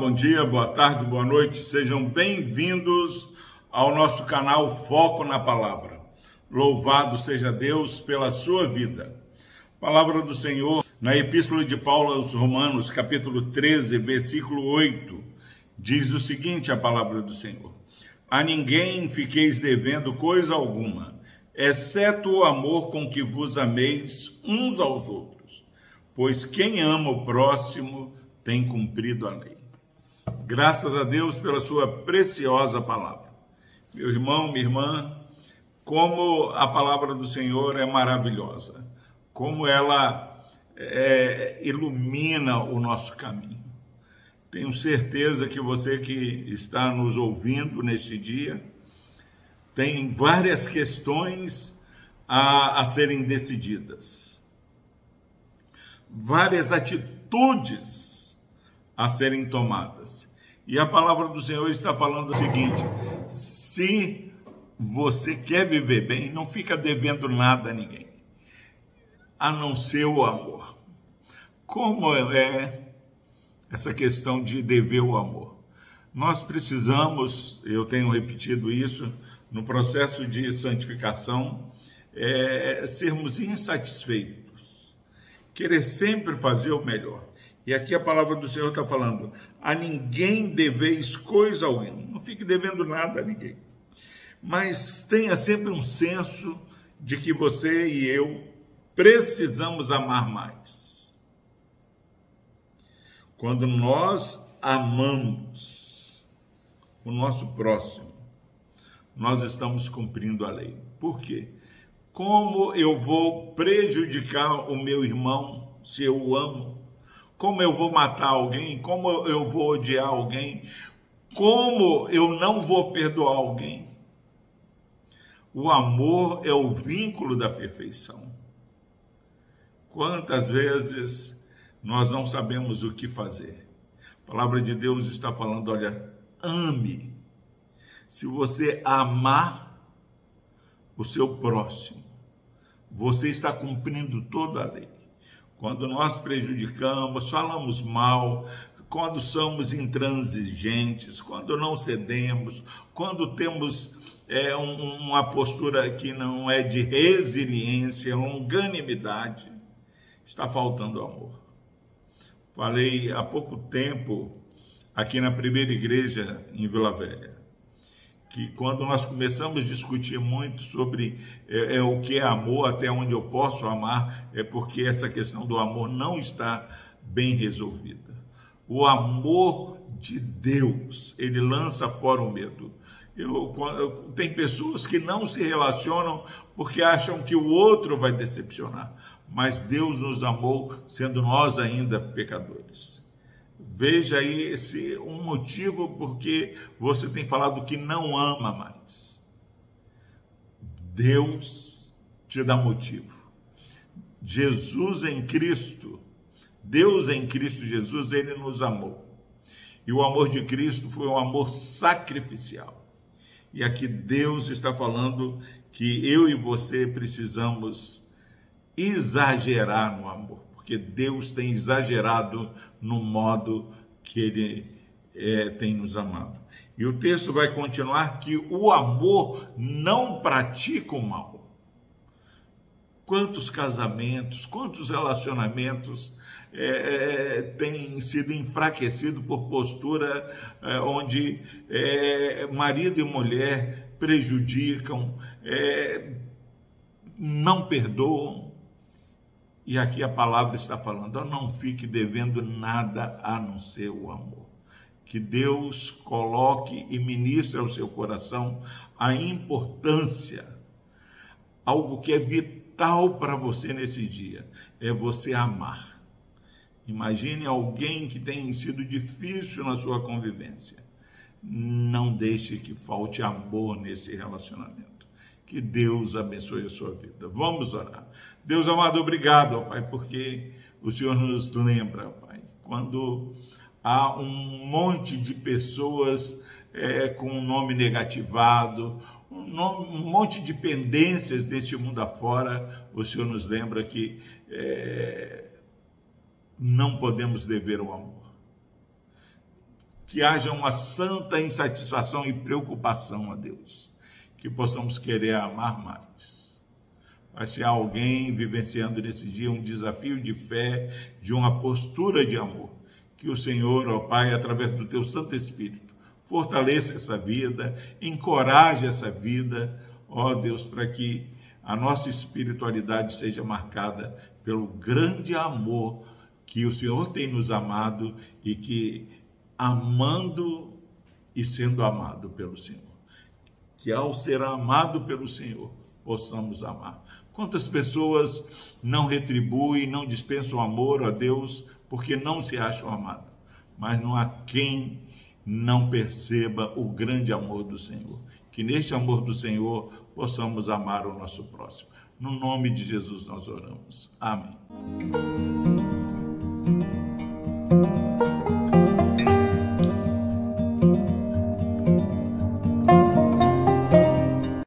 bom dia, boa tarde, boa noite, sejam bem-vindos ao nosso canal Foco na Palavra. Louvado seja Deus pela sua vida. Palavra do Senhor, na Epístola de Paulo aos Romanos, capítulo 13, versículo 8, diz o seguinte: a palavra do Senhor: A ninguém fiqueis devendo coisa alguma, exceto o amor com que vos ameis uns aos outros, pois quem ama o próximo tem cumprido a lei. Graças a Deus pela sua preciosa palavra. Meu irmão, minha irmã, como a palavra do Senhor é maravilhosa, como ela é, ilumina o nosso caminho. Tenho certeza que você que está nos ouvindo neste dia tem várias questões a, a serem decididas, várias atitudes a serem tomadas. E a palavra do Senhor está falando o seguinte: se você quer viver bem, não fica devendo nada a ninguém, a não ser o amor. Como é essa questão de dever o amor? Nós precisamos, eu tenho repetido isso, no processo de santificação, é, sermos insatisfeitos, querer sempre fazer o melhor. E aqui a palavra do Senhor está falando: a ninguém deveis coisa alguma. Não fique devendo nada a ninguém. Mas tenha sempre um senso de que você e eu precisamos amar mais. Quando nós amamos o nosso próximo, nós estamos cumprindo a lei. Por quê? Como eu vou prejudicar o meu irmão se eu o amo? Como eu vou matar alguém, como eu vou odiar alguém, como eu não vou perdoar alguém. O amor é o vínculo da perfeição. Quantas vezes nós não sabemos o que fazer? A palavra de Deus está falando: olha, ame. Se você amar o seu próximo, você está cumprindo toda a lei quando nós prejudicamos, falamos mal, quando somos intransigentes, quando não cedemos, quando temos é, um, uma postura que não é de resiliência, longanimidade, está faltando amor. Falei há pouco tempo aqui na primeira igreja em Vila Velha que quando nós começamos a discutir muito sobre é, é, o que é amor, até onde eu posso amar, é porque essa questão do amor não está bem resolvida. O amor de Deus, ele lança fora o medo. Eu, eu, tem pessoas que não se relacionam porque acham que o outro vai decepcionar, mas Deus nos amou sendo nós ainda pecadores. Veja aí esse um motivo porque você tem falado que não ama mais. Deus te dá motivo. Jesus em Cristo, Deus em Cristo Jesus, ele nos amou. E o amor de Cristo foi um amor sacrificial. E aqui Deus está falando que eu e você precisamos exagerar no amor porque Deus tem exagerado no modo que Ele é, tem nos amado. E o texto vai continuar que o amor não pratica o mal. Quantos casamentos, quantos relacionamentos é, é têm sido enfraquecidos por postura é, onde é, marido e mulher prejudicam, é, não perdoam, e aqui a palavra está falando: não fique devendo nada a não ser o amor. Que Deus coloque e ministre ao seu coração a importância, algo que é vital para você nesse dia, é você amar. Imagine alguém que tem sido difícil na sua convivência. Não deixe que falte amor nesse relacionamento. Que Deus abençoe a sua vida. Vamos orar. Deus amado, obrigado, ó Pai, porque o Senhor nos lembra, ó Pai, quando há um monte de pessoas é, com um nome negativado, um, nome, um, monte de pendências deste mundo afora, o Senhor nos lembra que é, não podemos dever o amor. que haja uma santa insatisfação e preocupação a Deus, que possamos querer amar mais. Vai ser alguém vivenciando nesse dia um desafio de fé, de uma postura de amor. Que o Senhor, ó Pai, através do teu Santo Espírito, fortaleça essa vida, encoraje essa vida, ó Deus, para que a nossa espiritualidade seja marcada pelo grande amor que o Senhor tem nos amado e que, amando e sendo amado pelo Senhor, que ao ser amado pelo Senhor, possamos amar. Quantas pessoas não retribuem, não dispensam amor a Deus porque não se acham amados, mas não há quem não perceba o grande amor do Senhor. Que neste amor do Senhor possamos amar o nosso próximo. No nome de Jesus nós oramos. Amém.